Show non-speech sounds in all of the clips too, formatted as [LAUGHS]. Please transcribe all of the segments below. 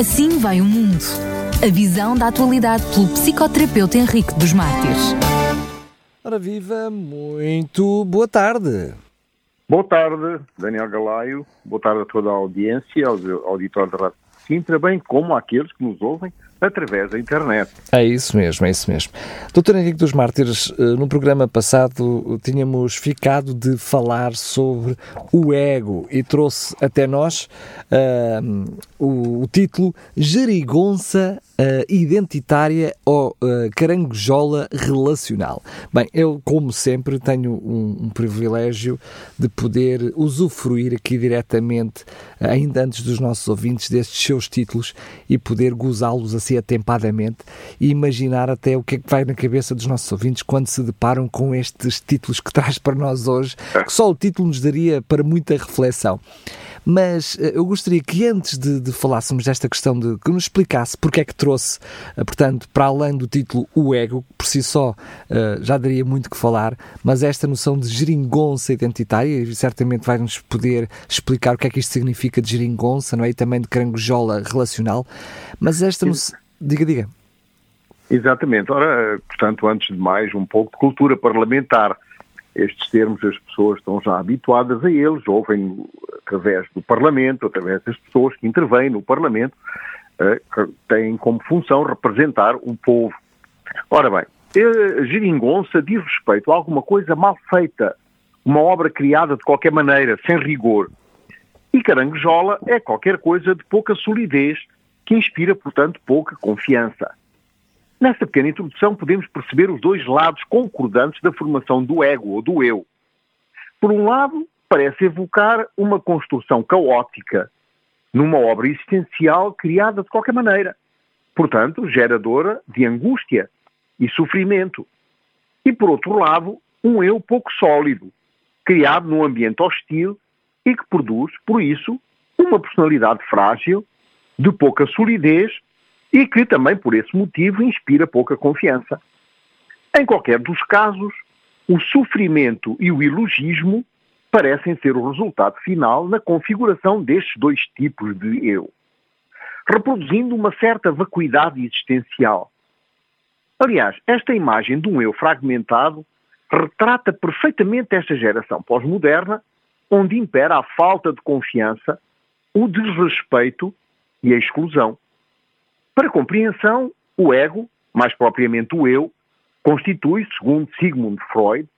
Assim vai o mundo. A visão da atualidade pelo psicoterapeuta Henrique dos Mártires. Ora viva, muito boa tarde. Boa tarde, Daniel Galaio. Boa tarde a toda a audiência, aos auditores da Rádio Sintra, bem como àqueles que nos ouvem através da internet. É isso mesmo, é isso mesmo. Doutor Henrique dos Mártires, eh, no programa passado tínhamos ficado de falar sobre o ego e trouxe até nós uh, o, o, título Gerigonça uh, identitária ou uh, caranguejola relacional. Bem, eu, como sempre, tenho um, um, privilégio de poder usufruir aqui diretamente, ainda antes dos nossos ouvintes, destes seus títulos e poder gozá-los assim atempadamente e imaginar até o que é que vai na cabeça dos nossos ouvintes quando se deparam com estes títulos que traz para nós hoje, que só o título nos daria para muita reflexão. Mas uh, eu gostaria que antes de, de, falássemos desta questão, de que nos explicasse porque é que trouxe, uh, portanto, para além do título O Ego, que por si só uh, já daria muito que falar, mas esta noção de geringonça identitária, e certamente vai-nos poder explicar o que é que isto significa de geringonça, não é? E também de caranguejola relacional, mas esta noção... Diga, diga. Exatamente. Ora, portanto, antes de mais, um pouco de cultura parlamentar estes termos as pessoas estão já habituadas a eles, ouvem através do Parlamento, através das pessoas que intervêm no Parlamento, eh, que têm como função representar o povo. Ora bem, a geringonça diz respeito a alguma coisa mal feita, uma obra criada de qualquer maneira, sem rigor. E caranguejola é qualquer coisa de pouca solidez, que inspira, portanto, pouca confiança. Nesta pequena introdução podemos perceber os dois lados concordantes da formação do ego ou do eu. Por um lado, parece evocar uma construção caótica numa obra existencial criada de qualquer maneira, portanto, geradora de angústia e sofrimento. E, por outro lado, um eu pouco sólido, criado num ambiente hostil e que produz, por isso, uma personalidade frágil, de pouca solidez e que também, por esse motivo, inspira pouca confiança. Em qualquer dos casos, o sofrimento e o ilogismo parecem ser o resultado final na configuração destes dois tipos de eu, reproduzindo uma certa vacuidade existencial. Aliás, esta imagem de um eu fragmentado retrata perfeitamente esta geração pós-moderna, onde impera a falta de confiança, o desrespeito e a exclusão. Para compreensão, o ego, mais propriamente o eu, constitui, segundo Sigmund Freud,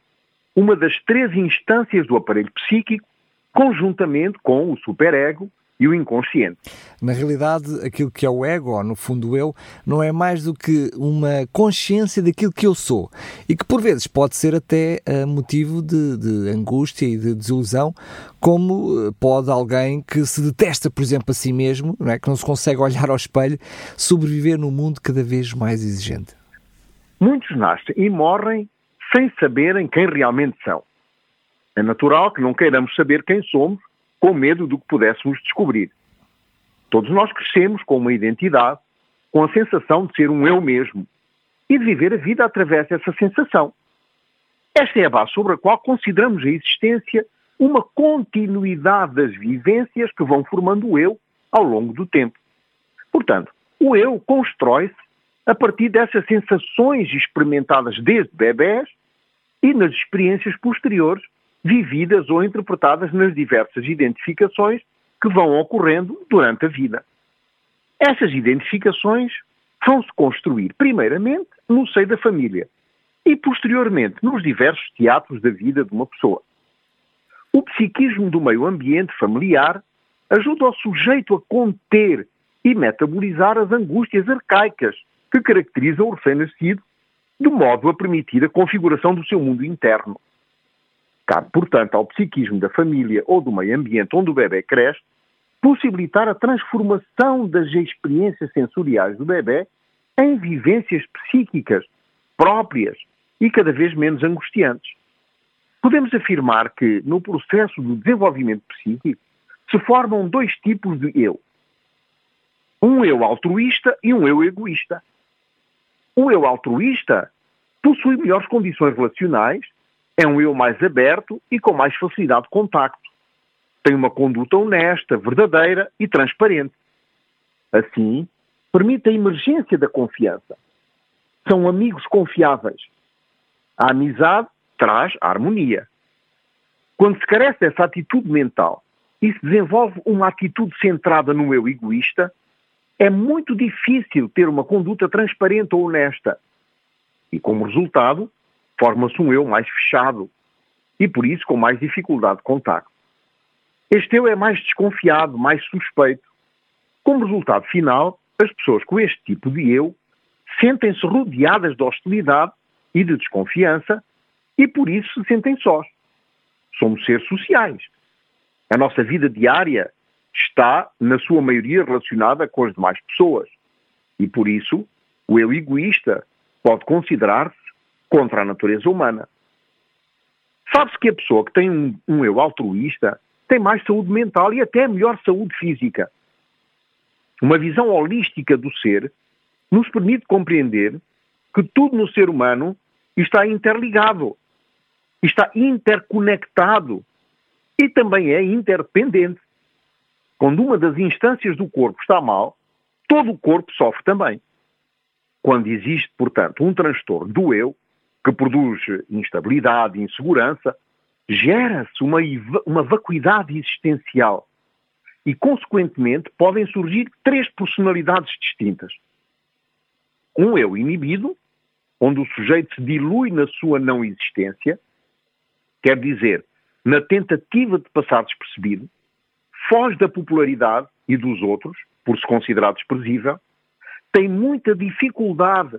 uma das três instâncias do aparelho psíquico, conjuntamente com o superego e o inconsciente. Na realidade, aquilo que é o ego, ou no fundo eu, não é mais do que uma consciência daquilo que eu sou e que por vezes pode ser até uh, motivo de, de, angústia e de desilusão, como uh, pode alguém que se detesta, por exemplo, a si mesmo, não é? que não se consegue olhar ao espelho, sobreviver num mundo cada vez mais exigente. Muitos nascem e morrem sem saberem quem realmente são. É natural que não queiramos saber quem somos com medo do que pudéssemos descobrir. Todos nós crescemos com uma identidade, com a sensação de ser um eu mesmo e de viver a vida através dessa sensação. Esta é a base sobre a qual consideramos a existência uma continuidade das vivências que vão formando o eu ao longo do tempo. Portanto, o eu constrói-se a partir dessas sensações experimentadas desde bebés e nas experiências posteriores vividas ou interpretadas nas diversas identificações que vão ocorrendo durante a vida. Essas identificações vão-se construir, primeiramente, no seio da família e, posteriormente, nos diversos teatros da vida de uma pessoa. O psiquismo do meio ambiente familiar ajuda o sujeito a conter e metabolizar as angústias arcaicas que caracterizam o recém-nascido, de modo a permitir a configuração do seu mundo interno. Cabe, portanto, ao psiquismo da família ou do meio ambiente onde o bebê cresce, possibilitar a transformação das experiências sensoriais do bebê em vivências psíquicas próprias e cada vez menos angustiantes. Podemos afirmar que, no processo do desenvolvimento psíquico, se formam dois tipos de eu. Um eu altruísta e um eu egoísta. O eu altruísta possui melhores condições relacionais é um eu mais aberto e com mais facilidade de contacto. Tem uma conduta honesta, verdadeira e transparente. Assim, permite a emergência da confiança. São amigos confiáveis. A amizade traz a harmonia. Quando se carece dessa atitude mental e se desenvolve uma atitude centrada no eu egoísta, é muito difícil ter uma conduta transparente ou honesta. E como resultado, forma-se um eu mais fechado e por isso com mais dificuldade de contacto. Este eu é mais desconfiado, mais suspeito. Como resultado final, as pessoas com este tipo de eu sentem-se rodeadas de hostilidade e de desconfiança e por isso se sentem sós. Somos seres sociais. A nossa vida diária está, na sua maioria, relacionada com as demais pessoas. E por isso, o eu egoísta pode considerar-se contra a natureza humana. Sabe-se que a pessoa que tem um, um, eu altruísta tem mais saúde mental e até melhor saúde física. Uma visão holística do ser nos permite compreender que tudo no ser humano está interligado, está interconectado e também é interdependente. Quando uma das instâncias do corpo está mal, todo o corpo sofre também. Quando existe, portanto, um transtorno do eu, que produz instabilidade e insegurança, gera-se uma, uma vacuidade existencial e, consequentemente, podem surgir três personalidades distintas. Um eu inibido, onde o sujeito se dilui na sua não existência, quer dizer, na tentativa de passar despercebido, foge da popularidade e dos outros, por se considerar desprezível, tem muita dificuldade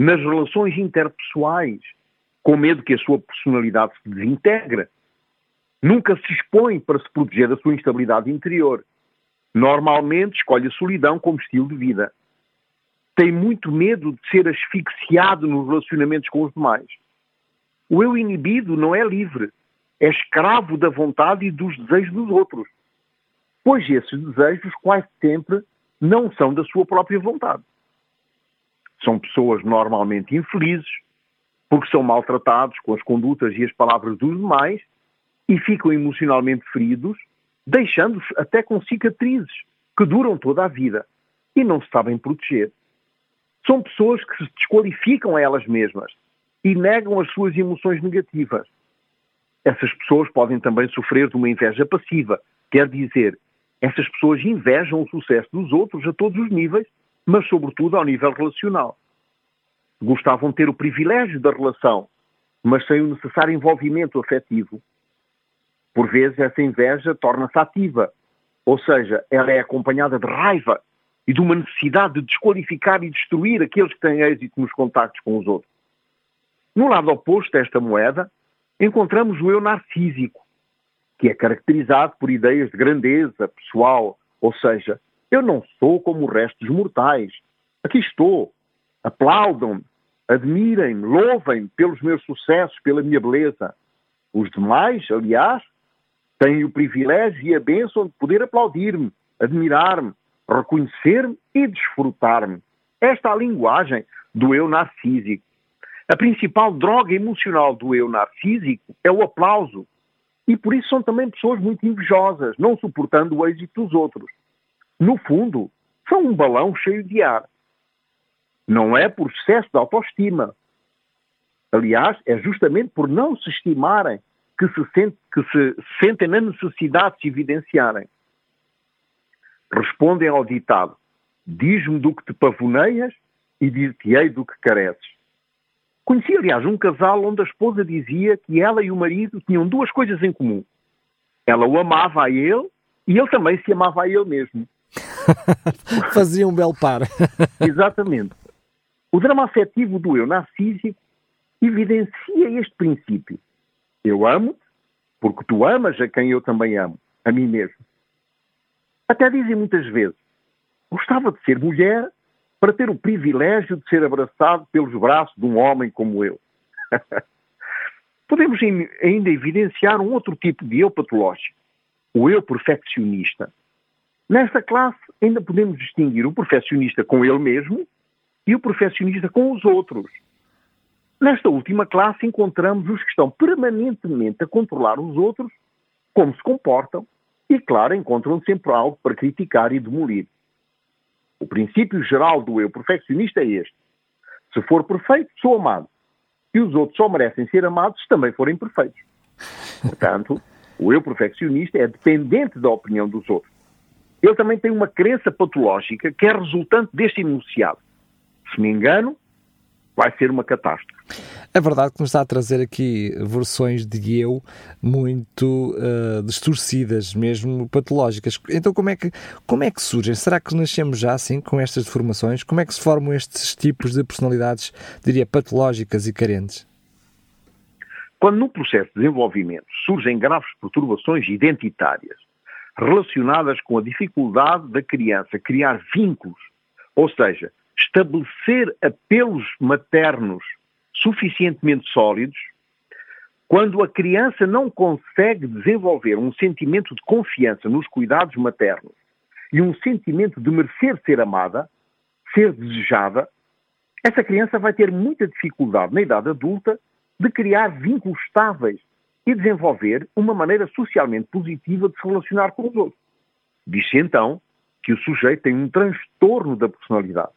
nas relações interpessoais, com medo que a sua personalidade se desintegre. Nunca se expõe para se proteger da sua instabilidade interior. Normalmente escolhe a solidão como estilo de vida. Tem muito medo de ser asfixiado nos relacionamentos com os demais. O eu inibido não é livre, é escravo da vontade e dos desejos dos outros, pois esses desejos quase sempre não são da sua própria vontade. São pessoas normalmente infelizes, porque são maltratados com as condutas e as palavras dos demais e ficam emocionalmente feridos, deixando-os até com cicatrizes que duram toda a vida e não se sabem proteger. São pessoas que se desqualificam a elas mesmas e negam as suas emoções negativas. Essas pessoas podem também sofrer de uma inveja passiva, quer dizer, essas pessoas invejam o sucesso dos outros a todos os níveis, mas sobretudo ao nível relacional. Gostavam de ter o privilégio da relação, mas sem o necessário envolvimento afetivo. Por vezes essa inveja torna-se ativa, ou seja, ela é acompanhada de raiva e de uma necessidade de desqualificar e destruir aqueles que têm êxito nos contactos com os outros. No lado oposto a esta moeda, encontramos o eu narcísico, que é caracterizado por ideias de grandeza pessoal, ou seja, eu não sou como o resto dos mortais. Aqui estou. Aplaudam-me, admirem-me, louvem-me pelos meus sucessos, pela minha beleza. Os demais, aliás, têm o privilégio e a bênção de poder aplaudir-me, admirar-me, reconhecer-me e desfrutar-me. Esta é a linguagem do eu narcísico. A principal droga emocional do eu narcísico é o aplauso. E por isso são também pessoas muito invejosas, não suportando o êxito dos outros. No fundo, são um balão cheio de ar. Não é por excesso de autoestima. Aliás, é justamente por não se estimarem que se, sente, que se sentem na necessidade de se evidenciarem. Respondem ao ditado: Diz-me do que te pavoneias e dir-te-ei do que careces. Conheci, aliás, um casal onde a esposa dizia que ela e o marido tinham duas coisas em comum. Ela o amava a ele e ele também se amava a ele mesmo. [LAUGHS] Fazia um belo par. [LAUGHS] Exatamente. O drama afetivo do eu narcísico evidencia este princípio. Eu amo porque tu amas a quem eu também amo, a mim mesmo. Até dizem muitas vezes, gostava de ser mulher para ter o privilégio de ser abraçado pelos braços de um homem como eu. [LAUGHS] Podemos ainda evidenciar um outro tipo de eu patológico, o eu perfeccionista. Nesta classe ainda podemos distinguir o perfeccionista com ele mesmo e o perfeccionista com os outros. Nesta última classe encontramos os que estão permanentemente a controlar os outros, como se comportam, e claro, encontram sempre algo para criticar e demolir. O princípio geral do eu perfeccionista é este. Se for perfeito, sou amado. E os outros só merecem ser amados se também forem perfeitos. Portanto, o eu perfeccionista é dependente da opinião dos outros. Ele também tem uma crença patológica que é resultante deste enunciado. Se me engano, vai ser uma catástrofe. É verdade que nos está a trazer aqui versões de eu muito uh, distorcidas, mesmo patológicas. Então, como é, que, como é que surgem? Será que nascemos já assim, com estas deformações? Como é que se formam estes tipos de personalidades, diria, patológicas e carentes? Quando no processo de desenvolvimento surgem graves perturbações identitárias relacionadas com a dificuldade da criança criar vínculos, ou seja, estabelecer apelos maternos suficientemente sólidos, quando a criança não consegue desenvolver um sentimento de confiança nos cuidados maternos e um sentimento de merecer ser amada, ser desejada, essa criança vai ter muita dificuldade na idade adulta de criar vínculos estáveis e desenvolver uma maneira socialmente positiva de se relacionar com os outros. Diz-se então que o sujeito tem um transtorno da personalidade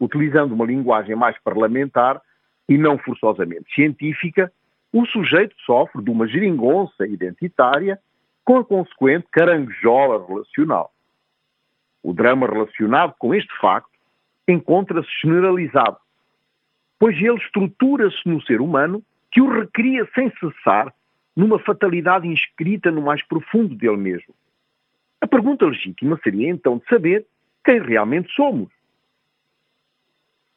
utilizando uma linguagem mais parlamentar e não forçosamente científica, o sujeito sofre de uma geringonça identitária com a consequente caranguejola relacional. O drama relacionado com este facto encontra-se generalizado, pois ele estrutura-se no ser humano que o recria sem cessar numa fatalidade inscrita no mais profundo dele mesmo. A pergunta legítima seria então de saber quem realmente somos.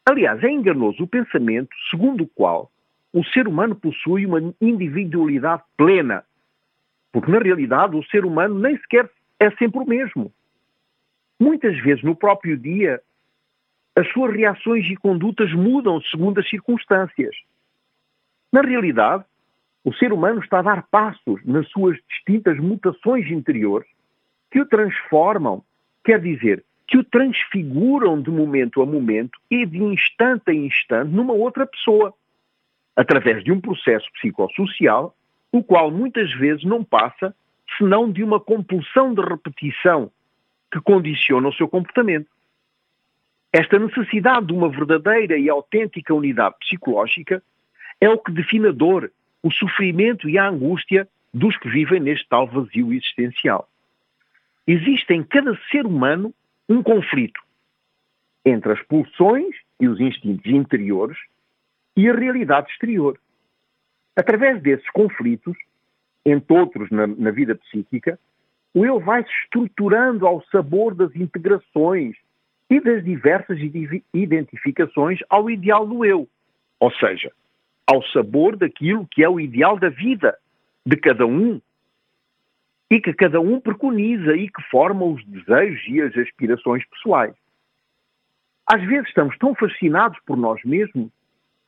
Aliás, é enganoso o pensamento segundo o qual o ser humano possui uma individualidade plena. Porque, na realidade, o ser humano nem sequer é sempre o mesmo. Muitas vezes, no próprio dia, as suas reações e condutas mudam segundo as circunstâncias. Na realidade, o ser humano está a dar passos nas suas distintas mutações interiores que o transformam, quer dizer, que o transfiguram de momento a momento e de instante a instante numa outra pessoa, através de um processo psicossocial, o qual muitas vezes não passa senão de uma compulsão de repetição que condiciona o seu comportamento. Esta necessidade de uma verdadeira e autêntica unidade psicológica é o que define a dor, o sofrimento e a angústia dos que vivem neste tal vazio existencial. Existe em cada ser humano um conflito entre as pulsões e os instintos interiores e a realidade exterior. Através desses conflitos, entre outros na, na vida psíquica, o eu vai se estruturando ao sabor das integrações e das diversas identificações ao ideal do eu, ou seja, ao sabor daquilo que é o ideal da vida de cada um e que cada um preconiza e que forma os desejos e as aspirações pessoais. Às vezes estamos tão fascinados por nós mesmos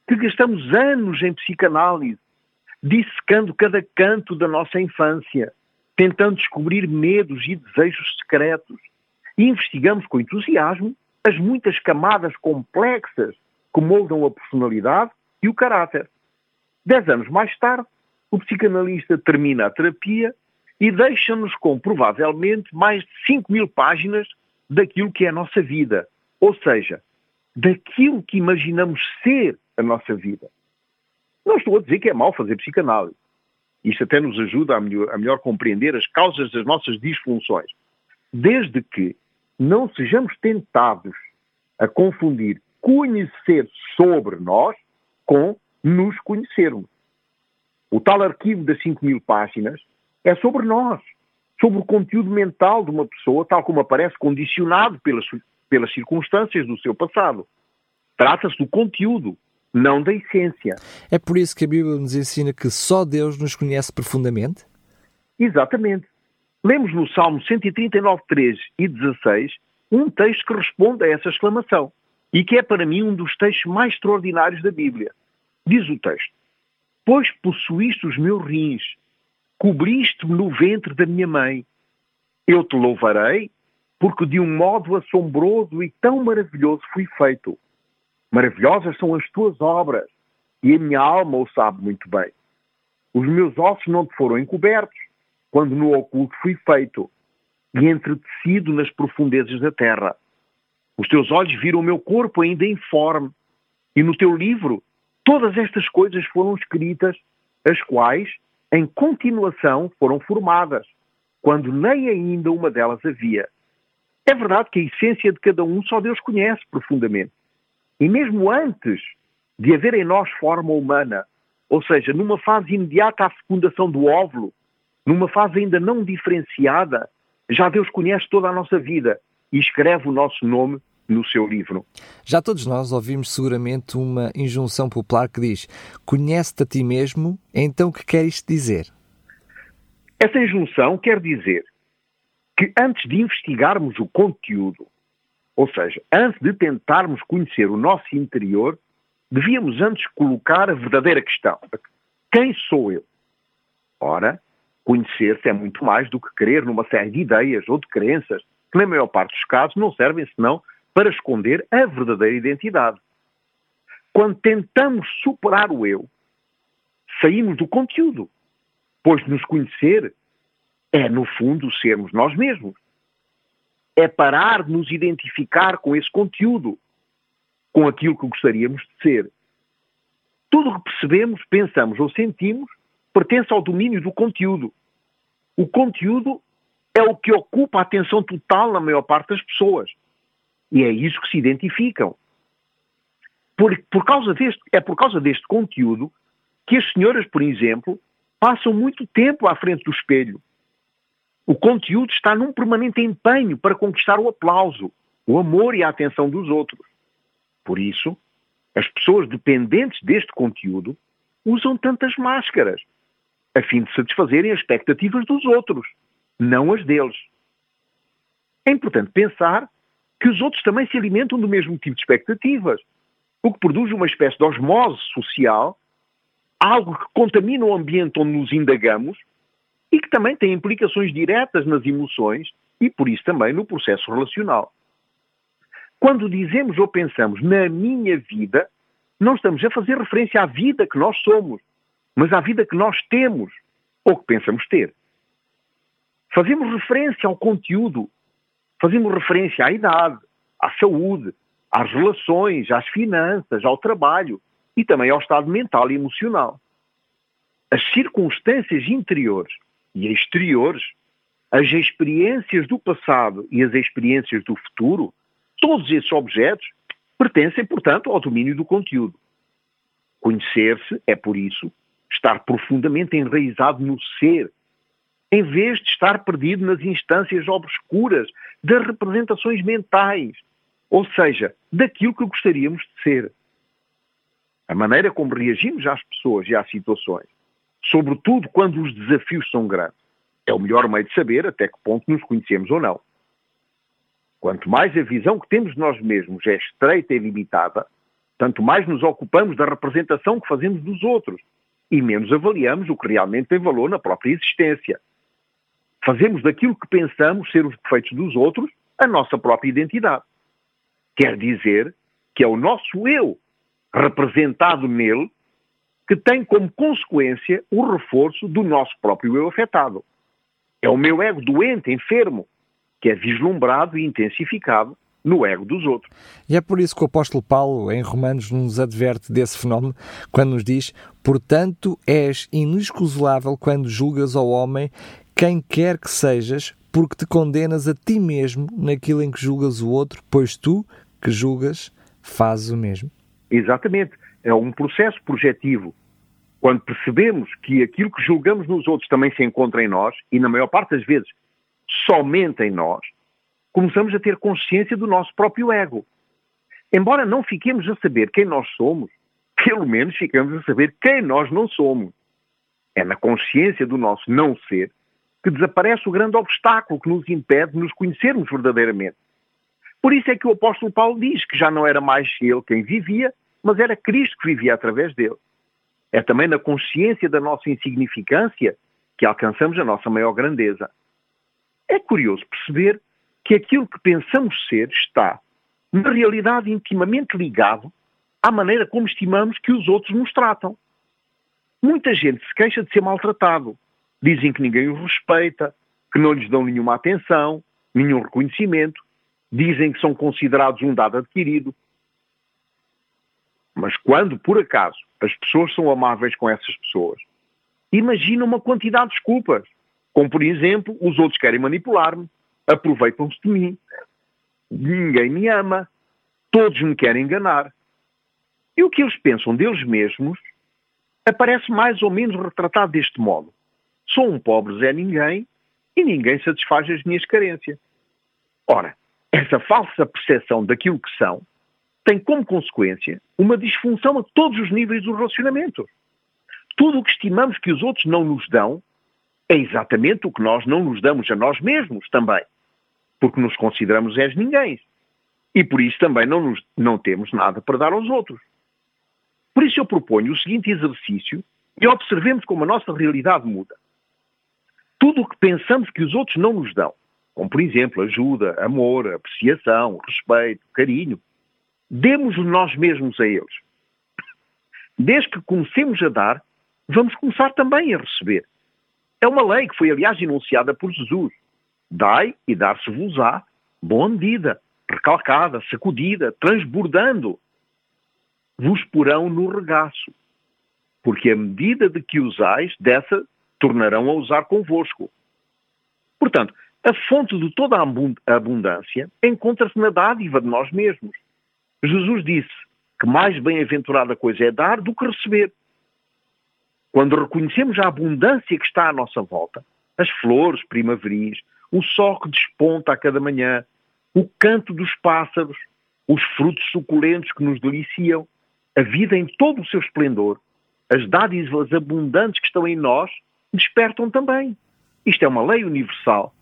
que gastamos anos em psicanálise, dissecando cada canto da nossa infância, tentando descobrir medos e desejos secretos, e investigamos com entusiasmo as muitas camadas complexas que moldam a personalidade e o caráter. Dez anos mais tarde, o psicanalista termina a terapia e deixa-nos com, provavelmente, mais de 5 mil páginas daquilo que é a nossa vida. Ou seja, daquilo que imaginamos ser a nossa vida. Não estou a dizer que é mau fazer psicanálise. Isto até nos ajuda a melhor, a melhor compreender as causas das nossas disfunções. Desde que não sejamos tentados a confundir conhecer sobre nós com nos conhecermos. O tal arquivo das 5 mil páginas é sobre nós, sobre o conteúdo mental de uma pessoa, tal como aparece condicionado pelas, pelas circunstâncias do seu passado. Trata-se do conteúdo, não da essência. É por isso que a Bíblia nos ensina que só Deus nos conhece profundamente? Exatamente. Lemos no Salmo 139, 13 e 16 um texto que responde a essa exclamação e que é para mim um dos textos mais extraordinários da Bíblia. Diz o texto: Pois possuíste os meus rins cobriste-me no ventre da minha mãe. Eu te louvarei, porque de um modo assombroso e tão maravilhoso fui feito. Maravilhosas são as tuas obras, e a minha alma o sabe muito bem. Os meus ossos não te foram encobertos, quando no oculto fui feito, e entretecido nas profundezas da terra. Os teus olhos viram o meu corpo ainda informe. E no teu livro, todas estas coisas foram escritas, as quais, em continuação, foram formadas, quando nem ainda uma delas havia. É verdade que a essência de cada um só Deus conhece profundamente. E mesmo antes de haver em nós forma humana, ou seja, numa fase imediata à fecundação do óvulo, numa fase ainda não diferenciada, já Deus conhece toda a nossa vida e escreve o nosso nome no seu livro. Já todos nós ouvimos seguramente uma injunção popular que diz: Conhece-te a ti mesmo, então o que quer isto dizer? Essa injunção quer dizer que antes de investigarmos o conteúdo, ou seja, antes de tentarmos conhecer o nosso interior, devíamos antes colocar a verdadeira questão: quem sou eu? Ora, conhecer-se é muito mais do que crer numa série de ideias ou de crenças que, na maior parte dos casos, não servem senão para esconder a verdadeira identidade. Quando tentamos superar o eu, saímos do conteúdo, pois nos conhecer é, no fundo, sermos nós mesmos. É parar de nos identificar com esse conteúdo, com aquilo que gostaríamos de ser. Tudo o que percebemos, pensamos ou sentimos pertence ao domínio do conteúdo. O conteúdo é o que ocupa a atenção total na maior parte das pessoas. E é isso que se identificam. Por, por causa deste, é por causa deste conteúdo que as senhoras, por exemplo, passam muito tempo à frente do espelho. O conteúdo está num permanente empenho para conquistar o aplauso, o amor e a atenção dos outros. Por isso, as pessoas dependentes deste conteúdo usam tantas máscaras, a fim de satisfazerem as expectativas dos outros, não as deles. É importante pensar que os outros também se alimentam do mesmo tipo de expectativas, o que produz uma espécie de osmose social, algo que contamina o ambiente onde nos indagamos e que também tem implicações diretas nas emoções e, por isso, também no processo relacional. Quando dizemos ou pensamos na minha vida, não estamos a fazer referência à vida que nós somos, mas à vida que nós temos ou que pensamos ter. Fazemos referência ao conteúdo Fazemos referência à idade, à saúde, às relações, às finanças, ao trabalho e também ao estado mental e emocional. As circunstâncias interiores e exteriores, as experiências do passado e as experiências do futuro, todos esses objetos pertencem, portanto, ao domínio do conteúdo. Conhecer-se é, por isso, estar profundamente enraizado no ser em vez de estar perdido nas instâncias obscuras das representações mentais, ou seja, daquilo que gostaríamos de ser. A maneira como reagimos às pessoas e às situações, sobretudo quando os desafios são grandes, é o melhor meio de saber até que ponto nos conhecemos ou não. Quanto mais a visão que temos de nós mesmos é estreita e limitada, tanto mais nos ocupamos da representação que fazemos dos outros e menos avaliamos o que realmente tem valor na própria existência. Fazemos daquilo que pensamos ser os defeitos dos outros a nossa própria identidade. Quer dizer que é o nosso eu, representado nele, que tem como consequência o reforço do nosso próprio eu afetado. É o meu ego doente, enfermo, que é vislumbrado e intensificado no ego dos outros. E é por isso que o apóstolo Paulo, em Romanos, nos adverte desse fenómeno, quando nos diz: Portanto, és inexcusável quando julgas ao homem quem quer que sejas, porque te condenas a ti mesmo naquilo em que julgas o outro, pois tu, que julgas, fazes o mesmo. Exatamente. É um processo projetivo. Quando percebemos que aquilo que julgamos nos outros também se encontra em nós, e na maior parte das vezes somente em nós, começamos a ter consciência do nosso próprio ego. Embora não fiquemos a saber quem nós somos, pelo menos ficamos a saber quem nós não somos. É na consciência do nosso não ser que desaparece o grande obstáculo que nos impede de nos conhecermos verdadeiramente. Por isso é que o apóstolo Paulo diz que já não era mais ele quem vivia, mas era Cristo que vivia através dele. É também na consciência da nossa insignificância que alcançamos a nossa maior grandeza. É curioso perceber que aquilo que pensamos ser está, na realidade, intimamente ligado à maneira como estimamos que os outros nos tratam. Muita gente se queixa de ser maltratado, Dizem que ninguém os respeita, que não lhes dão nenhuma atenção, nenhum reconhecimento. dizem que são considerados um dado adquirido. Mas quando, por acaso, as pessoas são amáveis com essas pessoas, imagina uma quantidade de desculpas. Como, por exemplo, os outros querem manipular-me, aproveitam-se de mim, ninguém me ama, todos me querem enganar. E o que eles pensam deles mesmos aparece mais ou menos retratado deste modo. Sou um pobre Zé Ninguém e ninguém satisfaz as minhas carências. Ora, essa falsa percepção daquilo que são tem como consequência uma disfunção a todos os níveis dos relacionamentos. Tudo o que estimamos que os outros não nos dão é exatamente o que nós não nos damos a nós mesmos também, porque nos consideramos és ninguém. E por isso também não, nos, não temos nada para dar aos outros. Por isso eu proponho o seguinte exercício e observemos como a nossa realidade muda. Tudo o que pensamos que os outros não nos dão, como por exemplo ajuda, amor, apreciação, respeito, carinho, demos nós mesmos a eles. Desde que comecemos a dar, vamos começar também a receber. É uma lei que foi, aliás, enunciada por Jesus. Dai e dar-se-vos-á, boa medida, recalcada, sacudida, transbordando. Vos porão no regaço, porque a medida de que usais, dessa tornarão a usar convosco. Portanto, a fonte de toda a abundância encontra-se na dádiva de nós mesmos. Jesus disse que mais bem-aventurada coisa é dar do que receber. Quando reconhecemos a abundância que está à nossa volta, as flores primaveris, o sol que desponta a cada manhã, o canto dos pássaros, os frutos suculentos que nos deliciam, a vida em todo o seu esplendor, as dádivas abundantes que estão em nós, despertam também. Isto é uma lei universal.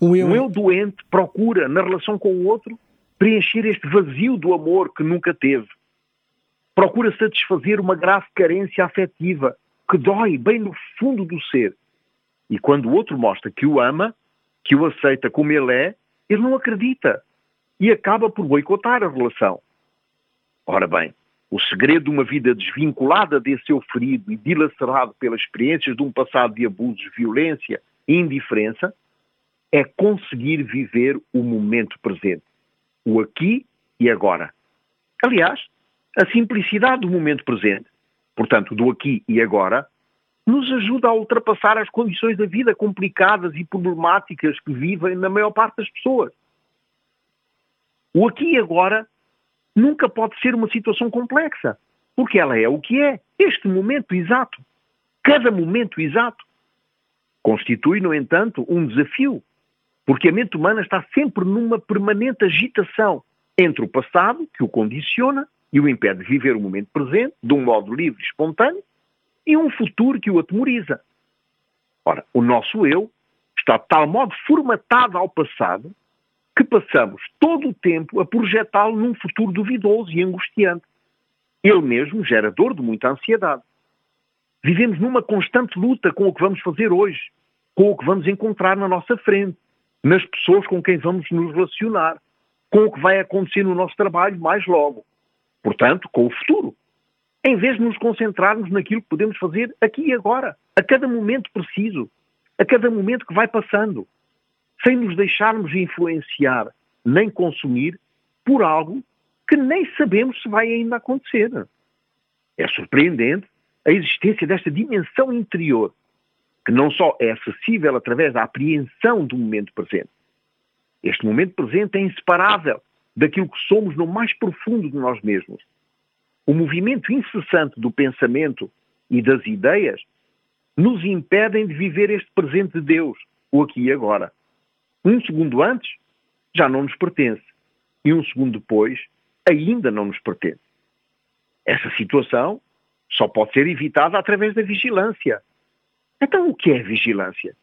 O eu... eu doente procura, na relação com o outro, preencher este vazio do amor que nunca teve. Procura satisfazer uma grave carência afetiva que dói bem no fundo do ser. E quando o outro mostra que o ama, que o aceita como ele é, ele não acredita e acaba por boicotar a relação. Ora bem, o segredo de uma vida desvinculada desse eu ferido e dilacerado pelas experiências de um passado de abusos, violência e indiferença é conseguir viver o momento presente, o aqui e agora. Aliás, a simplicidade do momento presente, portanto, do aqui e agora, nos ajuda a ultrapassar as condições da vida complicadas e problemáticas que vivem na maior parte das pessoas. O aqui e agora nunca pode ser uma situação complexa, porque ela é o que é, este momento exato. Cada momento exato. Constitui, no entanto, um desafio, porque a mente humana está sempre numa permanente agitação entre o passado, que o condiciona e o impede de viver o momento presente de um modo livre e espontâneo, e um futuro que o atemoriza. Ora, o nosso eu está de tal modo formatado ao passado que passamos todo o tempo a projetá-lo num futuro duvidoso e angustiante. Ele mesmo gera dor de muita ansiedade. Vivemos numa constante luta com o que vamos fazer hoje, com o que vamos encontrar na nossa frente, nas pessoas com quem vamos nos relacionar, com o que vai acontecer no nosso trabalho mais logo. Portanto, com o futuro. Em vez de nos concentrarmos naquilo que podemos fazer aqui e agora, a cada momento preciso, a cada momento que vai passando sem nos deixarmos influenciar nem consumir por algo que nem sabemos se vai ainda acontecer. É surpreendente a existência desta dimensão interior, que não só é acessível através da apreensão do momento presente. Este momento presente é inseparável daquilo que somos no mais profundo de nós mesmos. O movimento incessante do pensamento e das ideias nos impedem de viver este presente de Deus, o aqui e agora. Um segundo antes já não nos pertence. E um segundo depois ainda não nos pertence. Essa situação só pode ser evitada através da vigilância. Então, o que é vigilância?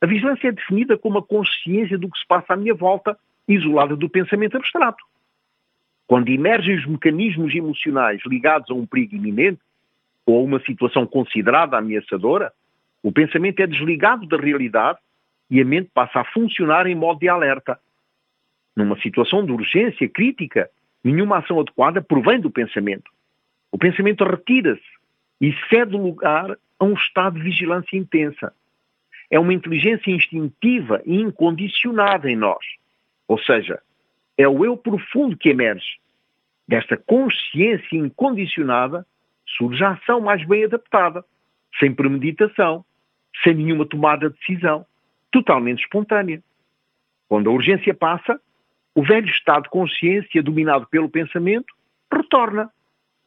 A vigilância é definida como a consciência do que se passa à minha volta, isolada do pensamento abstrato. Quando emergem os mecanismos emocionais ligados a um perigo iminente ou a uma situação considerada ameaçadora, o pensamento é desligado da realidade e a mente passa a funcionar em modo de alerta. Numa situação de urgência crítica, nenhuma ação adequada provém do pensamento. O pensamento retira-se e cede lugar a um estado de vigilância intensa. É uma inteligência instintiva e incondicionada em nós. Ou seja, É o eu profundo que emerge. Desta consciência incondicionada surge a ação mais bem adaptada, sem premeditação, sem nenhuma tomada de decisão, totalmente espontânea. Quando a urgência passa, o velho estado de consciência dominado pelo pensamento retorna.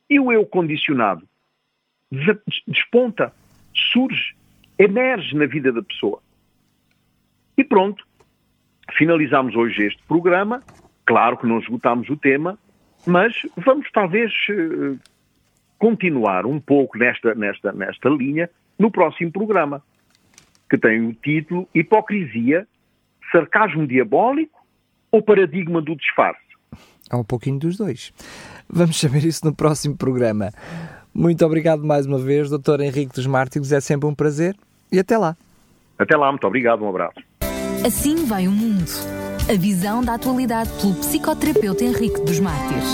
E o eu condicionado desponta, surge, emerge na vida da pessoa. E pronto, finalizamos hoje este programa. Claro que não esgotámos o tema, mas vamos talvez eh, continuar um pouco nesta, nesta, nesta linha no próximo programa, que tem o título Hipocrisia, Sarcasmo Diabólico ou Paradigma do Disfarce? Há um pouquinho dos dois. Vamos saber isso no próximo programa. Muito obrigado mais uma vez, Dr. Henrique dos Mártires. É sempre um prazer e até lá. Até lá, muito obrigado, um abraço. Assim vai o mundo. A visão da atualidade pelo psicoterapeuta Henrique dos Mártires.